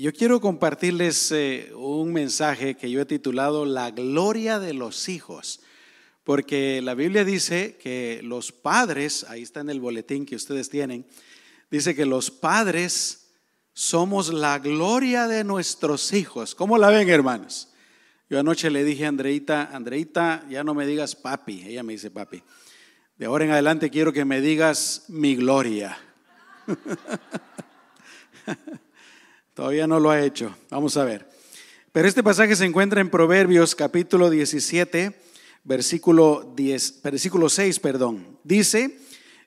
yo quiero compartirles eh, un mensaje que yo he titulado La gloria de los hijos, porque la Biblia dice que los padres, ahí está en el boletín que ustedes tienen, dice que los padres somos la gloria de nuestros hijos. ¿Cómo la ven, hermanos? Yo anoche le dije a Andreita, Andreita, ya no me digas papi, ella me dice papi. De ahora en adelante quiero que me digas mi gloria. Todavía no lo ha hecho. Vamos a ver. Pero este pasaje se encuentra en Proverbios capítulo 17, versículo, 10, versículo 6, perdón. Dice,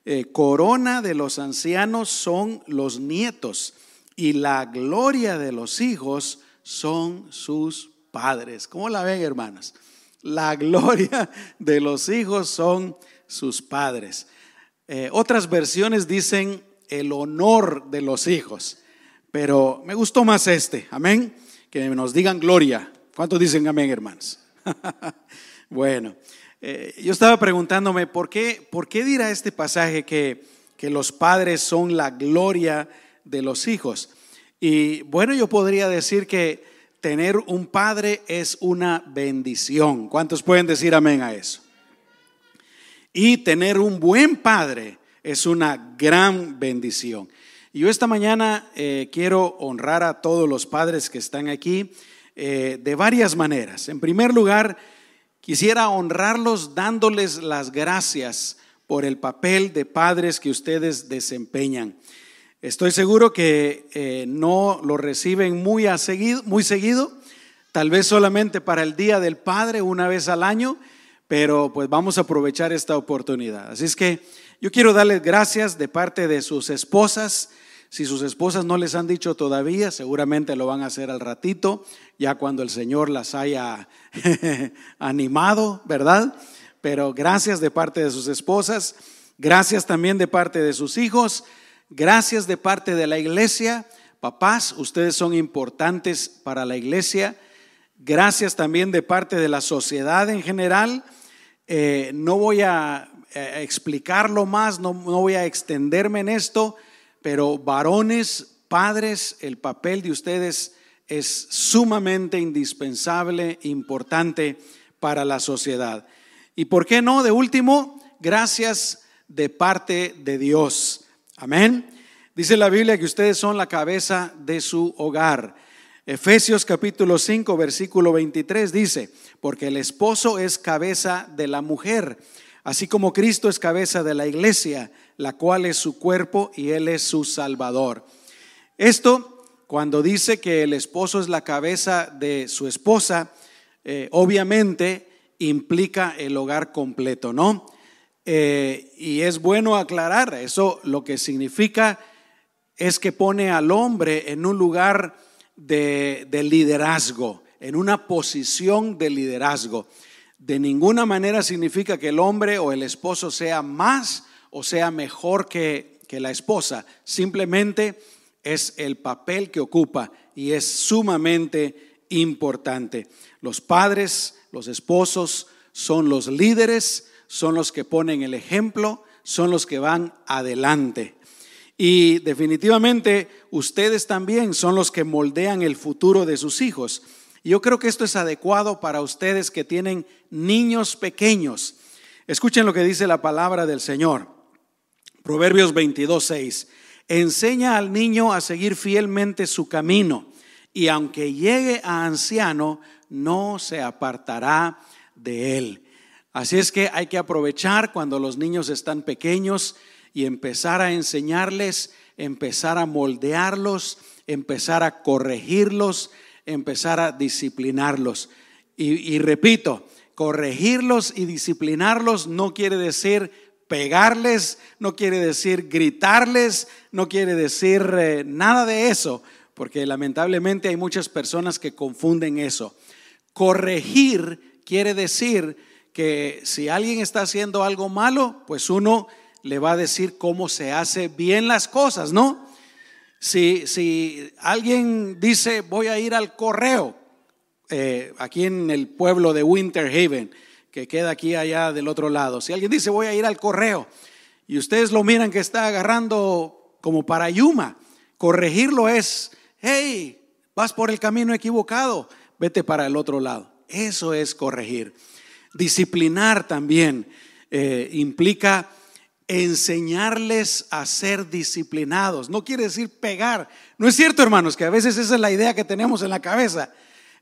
eh, corona de los ancianos son los nietos y la gloria de los hijos son sus padres. ¿Cómo la ven, hermanas? La gloria de los hijos son sus padres. Eh, otras versiones dicen el honor de los hijos, pero me gustó más este, amén, que nos digan gloria. ¿Cuántos dicen amén, hermanos? bueno, eh, yo estaba preguntándome, ¿por qué, ¿por qué dirá este pasaje que, que los padres son la gloria de los hijos? Y bueno, yo podría decir que tener un padre es una bendición. ¿Cuántos pueden decir amén a eso? Y tener un buen padre es una gran bendición. Y yo esta mañana eh, quiero honrar a todos los padres que están aquí eh, de varias maneras. En primer lugar, quisiera honrarlos dándoles las gracias por el papel de padres que ustedes desempeñan. Estoy seguro que eh, no lo reciben muy, seguido, muy seguido, tal vez solamente para el Día del Padre una vez al año, pero pues vamos a aprovechar esta oportunidad. Así es que yo quiero darles gracias de parte de sus esposas. Si sus esposas no les han dicho todavía, seguramente lo van a hacer al ratito, ya cuando el Señor las haya animado, ¿verdad? Pero gracias de parte de sus esposas, gracias también de parte de sus hijos. Gracias de parte de la iglesia. Papás, ustedes son importantes para la iglesia. Gracias también de parte de la sociedad en general. Eh, no voy a, explicarlo más, no, no voy a extenderme en esto, pero varones, padres, el papel de ustedes es sumamente indispensable, importante para la sociedad. Y por qué no, de último, gracias de parte de Dios. Amén. Dice la Biblia que ustedes son la cabeza de su hogar. Efesios capítulo 5, versículo 23 dice, porque el esposo es cabeza de la mujer, así como Cristo es cabeza de la iglesia, la cual es su cuerpo y él es su salvador. Esto, cuando dice que el esposo es la cabeza de su esposa, eh, obviamente implica el hogar completo, ¿no? Eh, y es bueno aclarar, eso lo que significa es que pone al hombre en un lugar de, de liderazgo, en una posición de liderazgo. De ninguna manera significa que el hombre o el esposo sea más o sea mejor que, que la esposa. Simplemente es el papel que ocupa y es sumamente importante. Los padres, los esposos son los líderes, son los que ponen el ejemplo, son los que van adelante. Y definitivamente ustedes también son los que moldean el futuro de sus hijos. Yo creo que esto es adecuado para ustedes que tienen niños pequeños. Escuchen lo que dice la palabra del Señor. Proverbios 22, 6. Enseña al niño a seguir fielmente su camino y aunque llegue a anciano, no se apartará de él. Así es que hay que aprovechar cuando los niños están pequeños y empezar a enseñarles, empezar a moldearlos, empezar a corregirlos, empezar a disciplinarlos. Y, repito, corregirlos y disciplinarlos no quiere decir pegarles, no quiere decir gritarles, no quiere decir eh, nada de eso, porque lamentablemente hay muchas personas que confunden eso. Corregir quiere decir que si alguien está haciendo algo malo, pues uno le va a decir cómo se hace bien las cosas, ¿no? Si, si alguien dice voy a ir al correo, eh, aquí en el pueblo de Winter Haven, que queda aquí allá del otro lado, si alguien dice voy a ir al correo y ustedes lo miran que está agarrando como para Yuma, corregirlo es, hey, vas por el camino equivocado, vete para el otro lado. Eso es corregir. Disciplinar también eh, implica enseñarles a ser disciplinados. No quiere decir pegar. No es cierto, hermanos, que a veces esa es la idea que tenemos en la cabeza.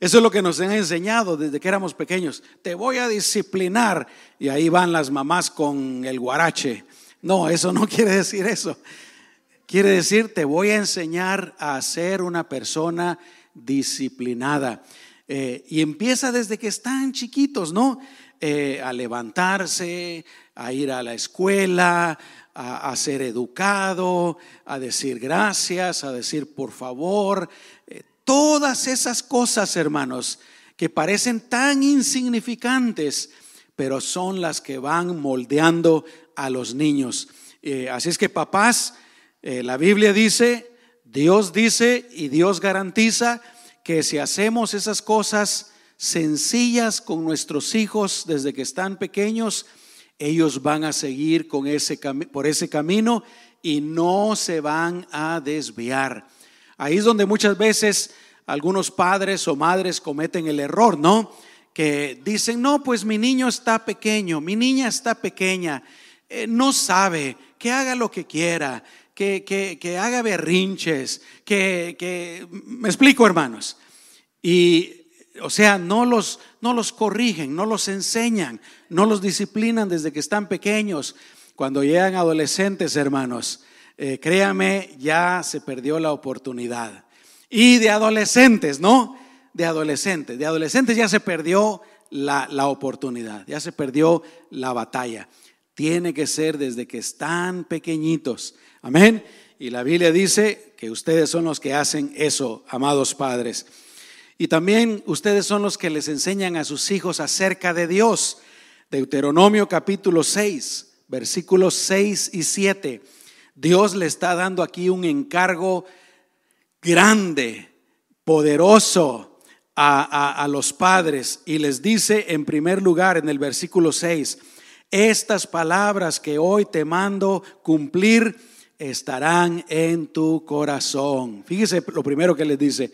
Eso es lo que nos han enseñado desde que éramos pequeños. Te voy a disciplinar. Y ahí van las mamás con el guarache. No, eso no quiere decir eso. Quiere decir, te voy a enseñar a ser una persona disciplinada. Eh, y empieza desde que están chiquitos, ¿no? Eh, a levantarse, a ir a la escuela, a, ser educado, a decir gracias, a decir por favor. Eh, todas esas cosas, hermanos, que parecen tan insignificantes, pero son las que van moldeando a los niños. Eh, así es que papás, la Biblia dice, Dios dice y Dios garantiza que si hacemos esas cosas, sencillas con nuestros hijos desde que están pequeños, ellos van a seguir con ese, por ese camino y no se van a desviar. Ahí es donde muchas veces algunos padres o madres cometen el error, ¿no? Que dicen, no, pues mi niño está pequeño, mi niña está pequeña, eh, no sabe, que haga lo que quiera, que, que, que haga berrinches, que, que, me explico hermanos. Y o sea, no los, no los corrigen, no los enseñan, no los disciplinan desde que están pequeños. Cuando llegan adolescentes, hermanos, eh, créame, ya se perdió la oportunidad. Y de adolescentes, ¿no? De adolescentes, de adolescentes ya se perdió la, la oportunidad, ya se perdió la batalla. Tiene que ser desde que están pequeñitos. Amén. Y la Biblia dice que ustedes son los que hacen eso, amados padres. Y también ustedes son los que les enseñan a sus hijos acerca de Dios. Deuteronomio capítulo 6, versículos 6 y 7. Dios le está dando aquí un encargo grande, poderoso a, a, los padres y les dice en primer lugar en el versículo 6, estas palabras que hoy te mando cumplir estarán en tu corazón. Fíjese lo primero que les dice,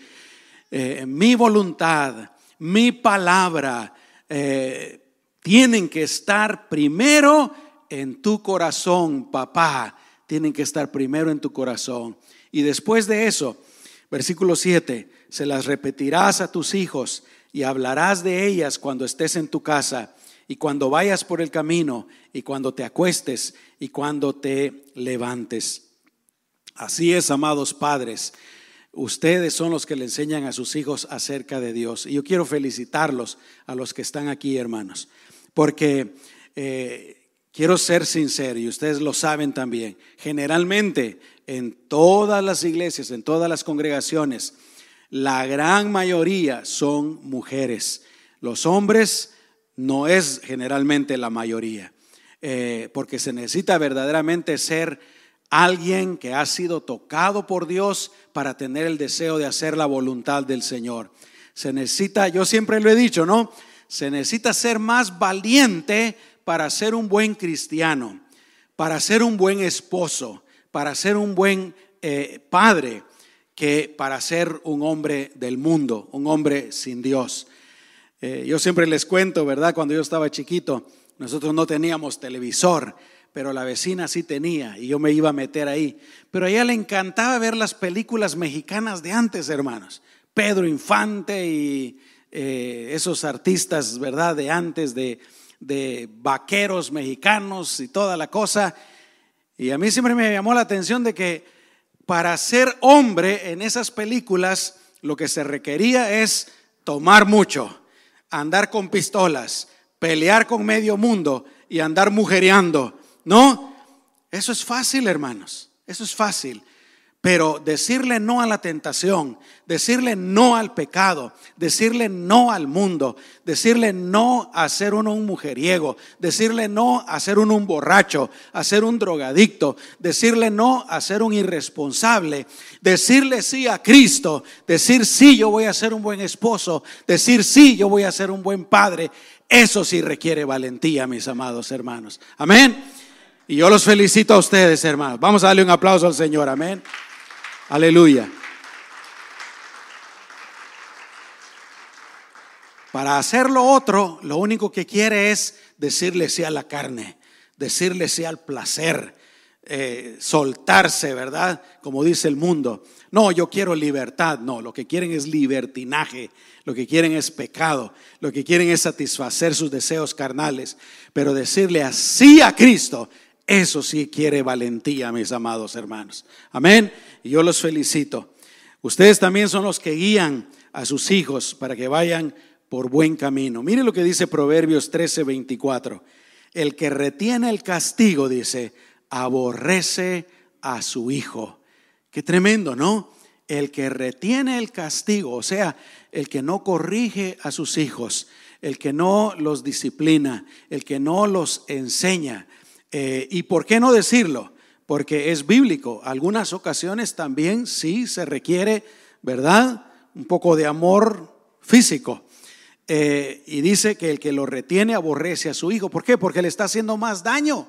eh, mi voluntad, mi palabra, eh, tienen que estar primero en tu corazón, papá. Tienen que estar primero en tu corazón. Y después de eso, versículo 7, se las repetirás a tus hijos y hablarás de ellas cuando estés en tu casa y cuando vayas por el camino y cuando te acuestes y cuando te levantes. Así es, amados padres. Ustedes son los que le enseñan a sus hijos acerca de Dios. Y yo quiero felicitarlos a los que están aquí, hermanos, porque eh, quiero ser sincero y ustedes lo saben también. Generalmente en todas las iglesias, en todas las congregaciones, la gran mayoría son mujeres. Los hombres no es generalmente la mayoría, eh, porque se necesita verdaderamente ser alguien que ha sido tocado por Dios para tener el deseo de hacer la voluntad del Señor. Se necesita, yo siempre lo he dicho, ¿no? Se necesita ser más valiente para ser un buen cristiano, para ser un buen esposo, para ser un buen eh, padre, que para ser un hombre del mundo, un hombre sin Dios. Eh, yo siempre les cuento, ¿verdad? Cuando yo estaba chiquito, nosotros no teníamos televisor pero la vecina sí tenía y yo me iba a meter ahí. Pero a ella le encantaba ver las películas mexicanas de antes, hermanos. Pedro Infante y eh, esos artistas, ¿verdad? De antes, de, de vaqueros mexicanos y toda la cosa. Y a mí siempre me llamó la atención de que para ser hombre en esas películas lo que se requería es tomar mucho, andar con pistolas, pelear con medio mundo y andar mujereando. No, eso es fácil, hermanos. Eso es fácil. Pero decirle no a la tentación, decirle no al pecado, decirle no al mundo, decirle no a ser uno un mujeriego, decirle no a ser uno un borracho, a ser un drogadicto, decirle no a ser un irresponsable, decirle sí a Cristo, decir sí yo voy a ser un buen esposo, decir sí yo voy a ser un buen padre, eso sí requiere valentía, mis amados hermanos. Amén. Y yo los felicito a ustedes, hermanos. Vamos a darle un aplauso al Señor, amén. Aleluya. Para hacer lo otro, lo único que quiere es decirle sí a la carne, decirle sí al placer, eh, soltarse, ¿verdad? Como dice el mundo. No, yo quiero libertad. No, lo que quieren es libertinaje, lo que quieren es pecado, lo que quieren es satisfacer sus deseos carnales. Pero decirle así a Cristo, eso sí quiere valentía, mis amados hermanos. Amén. Y yo los felicito. Ustedes también son los que guían a sus hijos para que vayan por buen camino. Mire lo que dice Proverbios 13, 24. El que retiene el castigo, dice, aborrece a su hijo. Qué tremendo, ¿no? El que retiene el castigo, o sea, el que no corrige a sus hijos, el que no los disciplina, el que no los enseña. Eh, ¿Y por qué no decirlo? Porque es bíblico. Algunas ocasiones también sí se requiere, ¿verdad? Un poco de amor físico. Eh, y dice que el que lo retiene aborrece a su hijo. ¿Por qué? Porque le está haciendo más daño.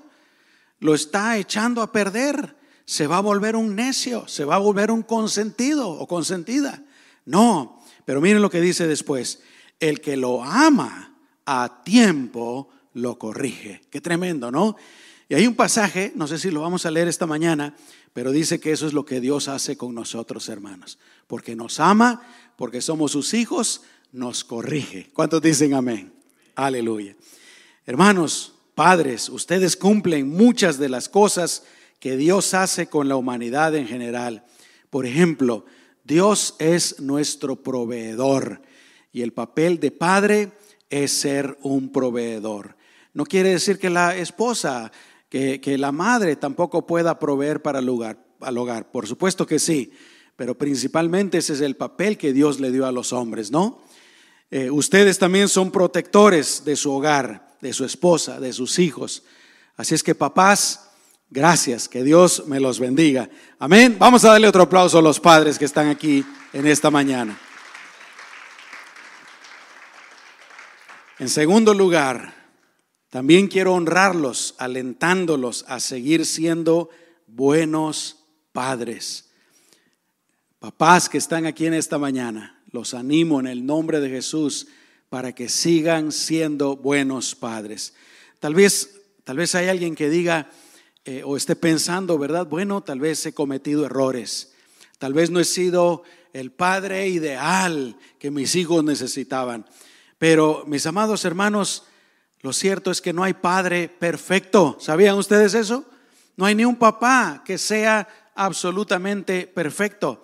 Lo está echando a perder. Se va a volver un necio, se va a volver un consentido o consentida. No, pero miren lo que dice después. El que lo ama a tiempo lo corrige. Qué tremendo, ¿no? Y hay un pasaje, no sé si lo vamos a leer esta mañana, pero dice que eso es lo que Dios hace con nosotros, hermanos. Porque nos ama, porque somos sus hijos, nos corrige. ¿Cuántos dicen amén? Aleluya. Hermanos, padres, ustedes cumplen muchas de las cosas que Dios hace con la humanidad en general. Por ejemplo, Dios es nuestro proveedor y el papel de padre es ser un proveedor. No quiere decir que la esposa, que, que la madre tampoco pueda proveer para el hogar, al hogar. Por supuesto que sí, pero principalmente ese es el papel que Dios le dio a los hombres, ¿no? Eh, ustedes también son protectores de su hogar, de su esposa, de sus hijos. Así es que papás, gracias, que Dios me los bendiga. Amén. Vamos a darle otro aplauso a los padres que están aquí en esta mañana. En segundo lugar, también quiero honrarlos, alentándolos a seguir siendo buenos padres. Papás que están aquí en esta mañana, los animo en el nombre de Jesús para que sigan siendo buenos padres. Tal vez, tal vez hay alguien que diga eh, o esté pensando, ¿verdad? Bueno, tal vez he cometido errores. Tal vez no he sido el padre ideal que mis hijos necesitaban. Pero mis amados hermanos, lo cierto es que no hay padre perfecto. ¿Sabían ustedes eso? No hay ni un papá que sea absolutamente perfecto.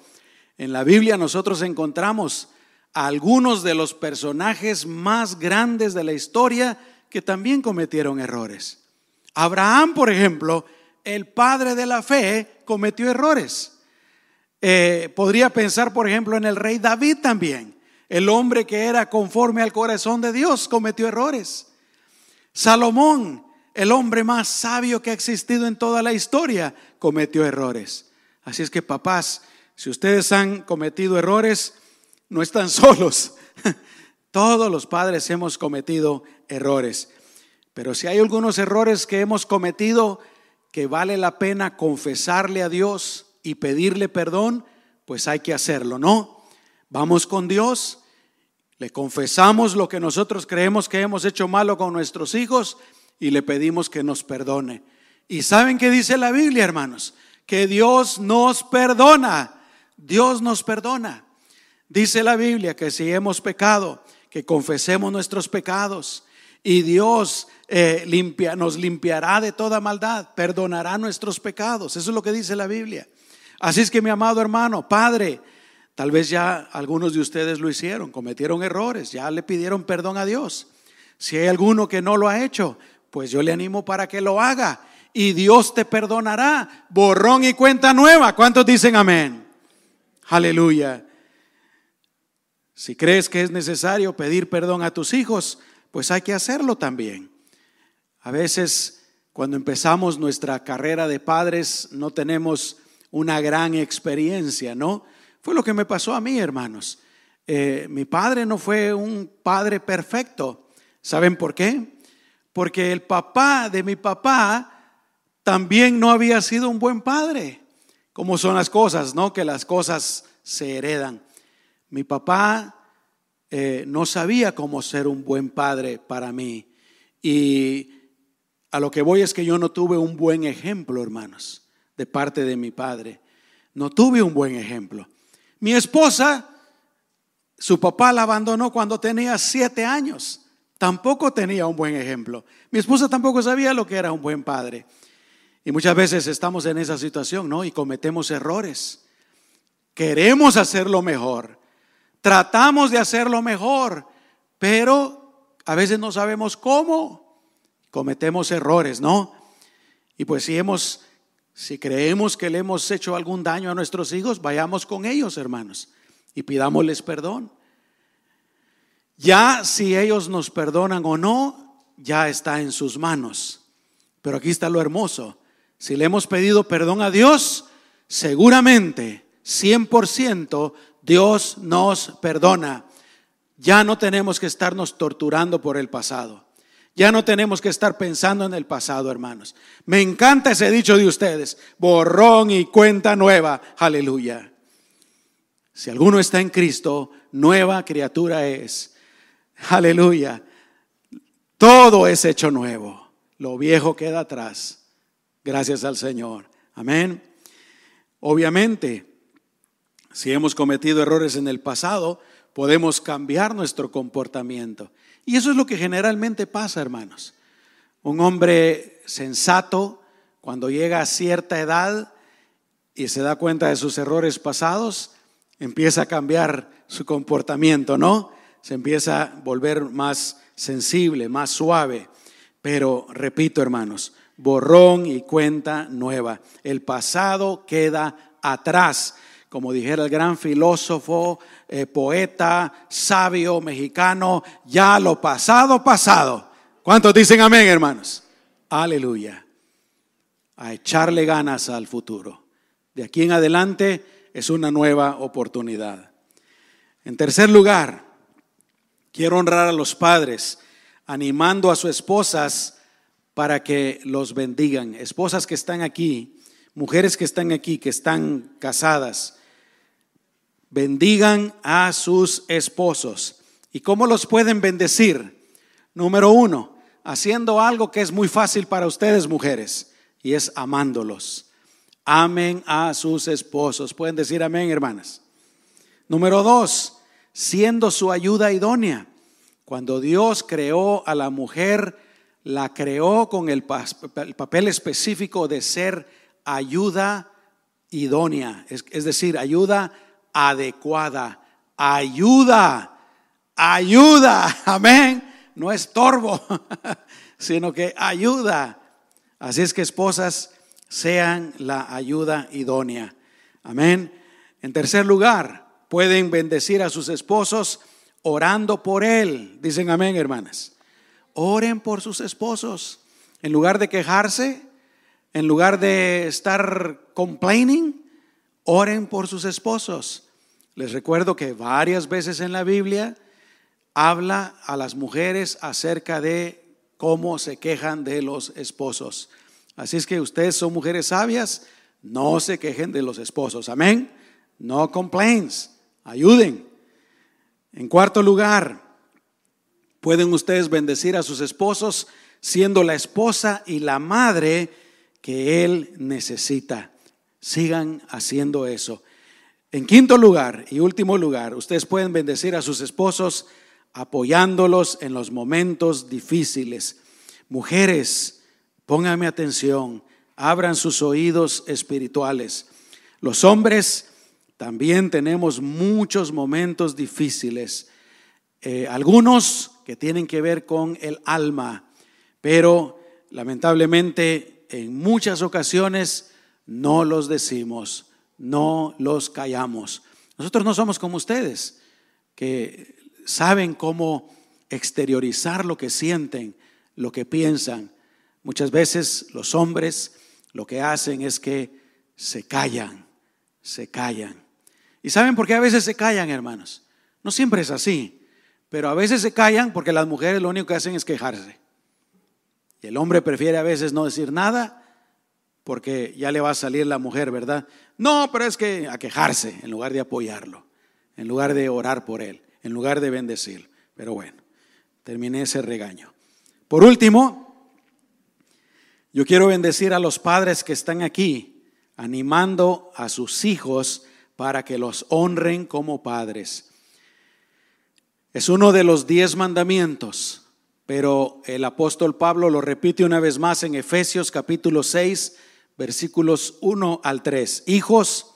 En la Biblia nosotros encontramos a algunos de los personajes más grandes de la historia que también cometieron errores. Abraham, por ejemplo, el padre de la fe, cometió errores. Eh, podría pensar, por ejemplo, en el rey David también. El hombre que era conforme al corazón de Dios cometió errores. Salomón, el hombre más sabio que ha existido en toda la historia, cometió errores. Así es que papás, si ustedes han cometido errores, no están solos. Todos los padres hemos cometido errores. Pero si hay algunos errores que hemos cometido que vale la pena confesarle a Dios y pedirle perdón, pues hay que hacerlo, ¿no? Vamos con Dios, le confesamos lo que nosotros creemos que hemos hecho malo con nuestros hijos y le pedimos que nos perdone. ¿Y saben qué dice la Biblia, hermanos? Que Dios nos perdona Dios nos perdona. Dice la Biblia que si hemos pecado, que confesemos nuestros pecados y Dios eh, limpia, nos limpiará de toda maldad, perdonará nuestros pecados. Eso es lo que dice la Biblia. Así es que mi amado hermano, Padre, tal vez ya algunos de ustedes lo hicieron, cometieron errores, ya le pidieron perdón a Dios. Si hay alguno que no lo ha hecho, pues yo le animo para que lo haga y Dios te perdonará. Borrón y cuenta nueva. ¿Cuántos dicen amén? Aleluya. Si crees que es necesario pedir perdón a tus hijos, pues hay que hacerlo también. A veces cuando empezamos nuestra carrera de padres no tenemos una gran experiencia, ¿no? Fue lo que me pasó a mí, hermanos. Eh, mi padre no fue un padre perfecto. ¿Saben por qué? Porque el papá de mi papá también no había sido un buen padre cómo son las cosas, ¿no? Que las cosas se heredan. Mi papá eh, no sabía cómo ser un buen padre para mí. Y a lo que voy es que yo no tuve un buen ejemplo, hermanos, de parte de mi padre. No tuve un buen ejemplo. Mi esposa, su papá la abandonó cuando tenía siete años. Tampoco tenía un buen ejemplo. Mi esposa tampoco sabía lo que era un buen padre. Y muchas veces estamos en esa situación, ¿no? Y cometemos errores. Queremos hacerlo mejor. Tratamos de hacerlo mejor, pero a veces no sabemos cómo. Cometemos errores, ¿no? Y pues si hemos si creemos que le hemos hecho algún daño a nuestros hijos, vayamos con ellos, hermanos, y pidámosles perdón. Ya si ellos nos perdonan o no, ya está en sus manos. Pero aquí está lo hermoso. Si le hemos pedido perdón a Dios, seguramente, 100%, Dios nos perdona. Ya no tenemos que estarnos torturando por el pasado. Ya no tenemos que estar pensando en el pasado, hermanos. Me encanta ese dicho de ustedes, borrón y cuenta nueva. Aleluya. Si alguno está en Cristo, nueva criatura es. Aleluya. Todo es hecho nuevo. Lo viejo queda atrás. Gracias al Señor. Amén. Obviamente, si hemos cometido errores en el pasado, podemos cambiar nuestro comportamiento. Y eso es lo que generalmente pasa, hermanos. Un hombre sensato, cuando llega a cierta edad y se da cuenta de sus errores pasados, empieza a cambiar su comportamiento, ¿no? se empieza a volver más sensible, más suave. Pero repito, hermanos, borrón y cuenta nueva. El pasado queda atrás. Como dijera el gran filósofo, eh, poeta, sabio mexicano, ya lo pasado, pasado. ¿Cuántos dicen amén, hermanos? Aleluya. A echarle ganas al futuro. De aquí en adelante es una nueva oportunidad. En tercer lugar, Quiero honrar a los padres, animando a sus esposas para que los bendigan. Esposas que están aquí, mujeres que están aquí, que están casadas, bendigan a sus esposos. ¿Y cómo los pueden bendecir? Número uno, haciendo algo que es muy fácil para ustedes, mujeres, y es amándolos. Amen a sus esposos. Pueden decir amén, hermanas. Número dos, siendo su ayuda idónea. Cuando Dios creó a la mujer, la creó con el, papel específico de ser ayuda idónea, es, es decir, ayuda adecuada, ayuda, ayuda, amén, no estorbo, sino que ayuda. Así es que esposas sean la ayuda idónea, amén. En tercer lugar, pueden bendecir a sus esposos orando por él. Dicen amén, hermanas. Oren por sus esposos. En lugar de quejarse, en lugar de estar complaining, oren por sus esposos. Les recuerdo que varias veces en la Biblia habla a las mujeres acerca de cómo se quejan de los esposos. Así es que ustedes son mujeres sabias, no se quejen de los esposos. Amén. No complaints. Ayuden. En cuarto lugar, pueden ustedes bendecir a sus esposos siendo la esposa y la madre que él necesita. Sigan haciendo eso. En quinto lugar y último lugar, ustedes pueden bendecir a sus esposos apoyándolos en los momentos difíciles. Mujeres, pónganme atención, abran sus oídos espirituales. Los hombres también tenemos muchos momentos difíciles, eh, algunos que tienen que ver con el alma, pero lamentablemente en muchas ocasiones no los decimos, no los callamos. Nosotros no somos como ustedes, que saben cómo exteriorizar lo que sienten, lo que piensan. Muchas veces los hombres lo que hacen es que se callan, se callan. ¿Y saben por qué a veces se callan, hermanos? No siempre es así, pero a veces se callan porque las mujeres lo único que hacen es quejarse. Y el hombre prefiere a veces no decir nada porque ya le va a salir la mujer, ¿verdad? No, pero es que a quejarse en lugar de apoyarlo, en lugar de orar por él, en lugar de bendecir. Pero bueno, terminé ese regaño. Por último, yo quiero bendecir a los padres que están aquí, animando a sus hijos para que los honren como padres. Es uno de los diez mandamientos, pero el apóstol Pablo lo repite una vez más en Efesios capítulo 6, versículos 1 al 3. Hijos,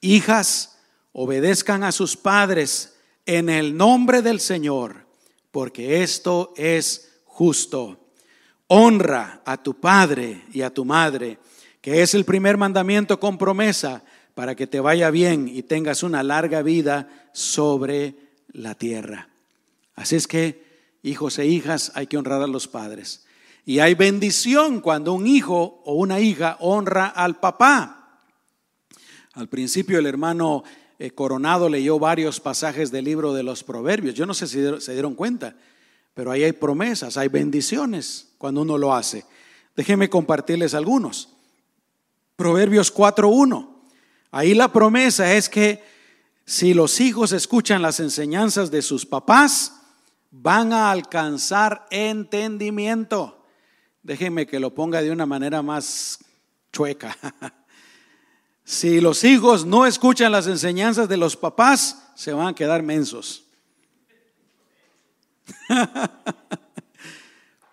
hijas, obedezcan a sus padres en el nombre del Señor, porque esto es justo. Honra a tu padre y a tu madre, que es el primer mandamiento con promesa para que te vaya bien y tengas una larga vida sobre la tierra. Así es que, hijos e hijas, hay que honrar a los padres. Y hay bendición cuando un hijo o una hija honra al papá. Al principio el hermano eh, Coronado leyó varios pasajes del libro de los Proverbios. Yo no sé si se dieron cuenta, pero ahí hay promesas, hay bendiciones cuando uno lo hace. Déjenme compartirles algunos. Proverbios 4.1. Ahí la promesa es que si los hijos escuchan las enseñanzas de sus papás, van a alcanzar entendimiento. Déjenme que lo ponga de una manera más chueca. Si los hijos no escuchan las enseñanzas de los papás, se van a quedar mensos.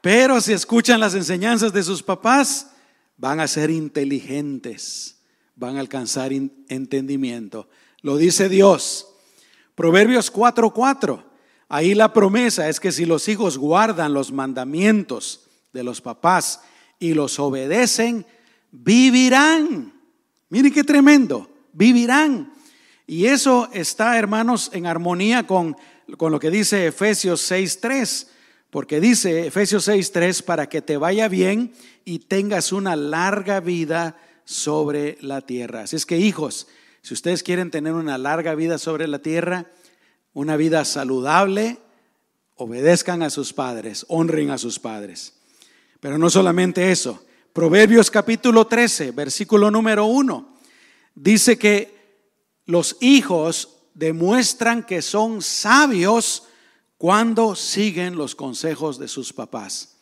Pero si escuchan las enseñanzas de sus papás, van a ser inteligentes, van a alcanzar entendimiento. Lo dice Dios. Proverbios 4:4. Ahí la promesa es que si los hijos guardan los mandamientos de los papás y los obedecen, vivirán. Miren qué tremendo, vivirán. Y eso está, hermanos, en armonía con, con lo que dice Efesios 6.3, porque dice Efesios 6.3, para que te vaya bien y tengas una larga vida sobre la tierra. Así es que, hijos, si ustedes quieren tener una larga vida sobre la tierra, una vida saludable, obedezcan a sus padres, honren a sus padres. Pero no solamente eso, Proverbios capítulo 13, versículo número 1, dice que los hijos demuestran que son sabios cuando siguen los consejos de sus papás.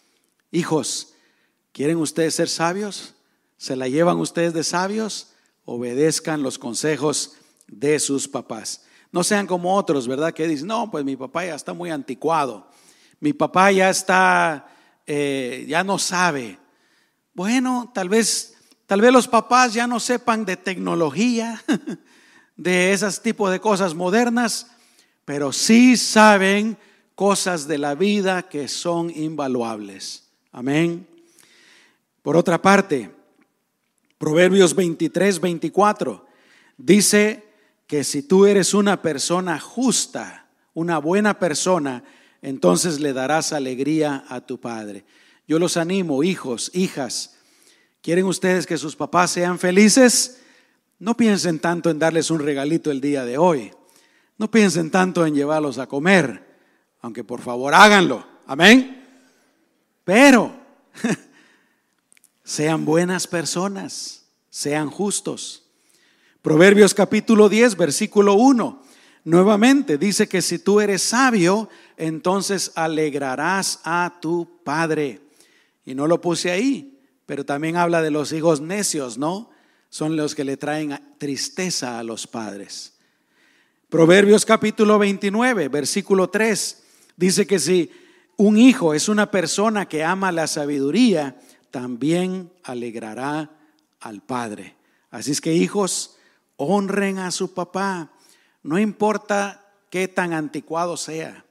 Hijos, ¿quieren ustedes ser sabios? ¿Se la llevan ustedes de sabios? Obedezcan los consejos de sus papás. No sean como otros, ¿verdad? Que dicen, no, pues mi papá ya está muy anticuado. Mi papá ya está, eh, ya no sabe. Bueno, tal vez, tal vez los papás ya no sepan de tecnología, de esos tipos de cosas modernas, pero sí saben cosas de la vida que son invaluables. Amén. Por otra parte, Proverbios 23, 24 dice que si tú eres una persona justa, una buena persona, entonces le darás alegría a tu Padre. Yo los animo, hijos, hijas. ¿Quieren ustedes que sus papás sean felices? No piensen tanto en darles un regalito el día de hoy. No piensen tanto en llevarlos a comer, aunque por favor háganlo. Amén. Pero sean buenas personas, sean justos. Proverbios capítulo 10, versículo 1. Nuevamente dice que si tú eres sabio, entonces alegrarás a tu padre. Y no lo puse ahí, pero también habla de los hijos necios, ¿no? Son los que le traen tristeza a los padres. Proverbios capítulo 29, versículo 3, dice que si un hijo es una persona que ama la sabiduría, también alegrará al padre. Así es que hijos, honren a su papá. No importa qué tan anticuado sea,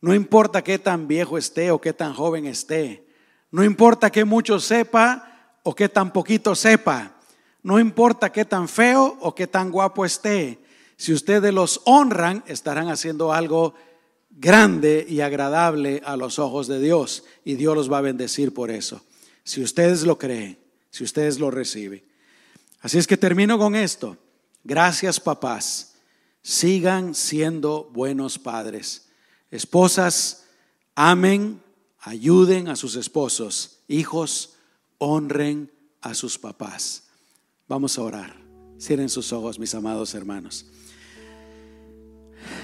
no importa qué tan viejo esté o qué tan joven esté. No importa que mucho sepa o que tan poquito sepa. No importa qué tan feo o qué tan guapo esté. Si ustedes los honran, estarán haciendo algo grande y agradable a los ojos de Dios. Y Dios los va a bendecir por eso. Si ustedes lo creen, si ustedes lo reciben. Así es que termino con esto. Gracias papás. Sigan siendo buenos padres. Esposas, amen ayuden a sus esposos, hijos, honren a sus papás. Vamos a orar. Cierren sus ojos, mis amados hermanos.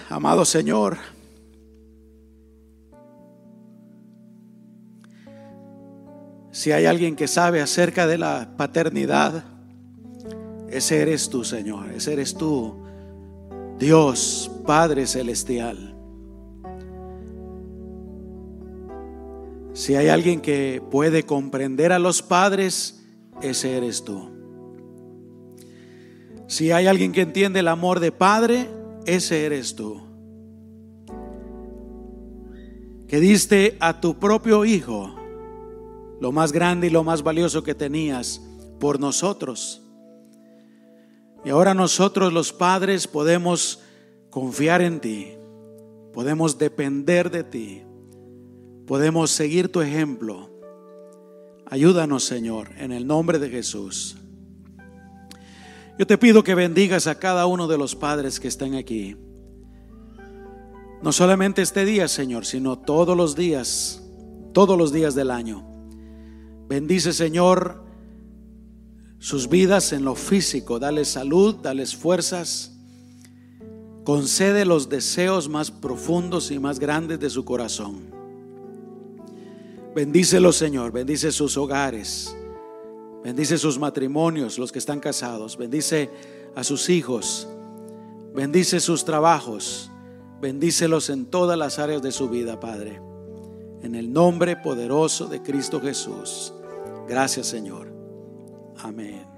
Amado Señor, si hay alguien que sabe acerca de la paternidad, ese eres tú, Señor, ese eres tú, Dios Padre Celestial. Si hay alguien que puede comprender a los padres, ese eres tú. Si hay alguien que entiende el amor de padre, ese eres tú. Que diste a tu propio hijo lo más grande y lo más valioso que tenías por nosotros. Y ahora nosotros los padres podemos confiar en ti, podemos depender de ti, podemos seguir tu ejemplo. Ayúdanos, Señor, en el nombre de Jesús. Yo te pido que bendigas a cada uno de los padres que están aquí. No solamente este día, Señor, sino todos los días, todos los días del año. Bendice, Señor, sus vidas en lo físico. Dale salud, dales fuerzas. Concede los deseos más profundos y más grandes de su corazón. Bendícelo, Señor. Bendice sus hogares. Bendice sus matrimonios, los que están casados. Bendice a sus hijos. Bendice sus trabajos. Bendícelos en todas las áreas de su vida, Padre. En el nombre poderoso de Cristo Jesús. Gracias, Señor. Amén.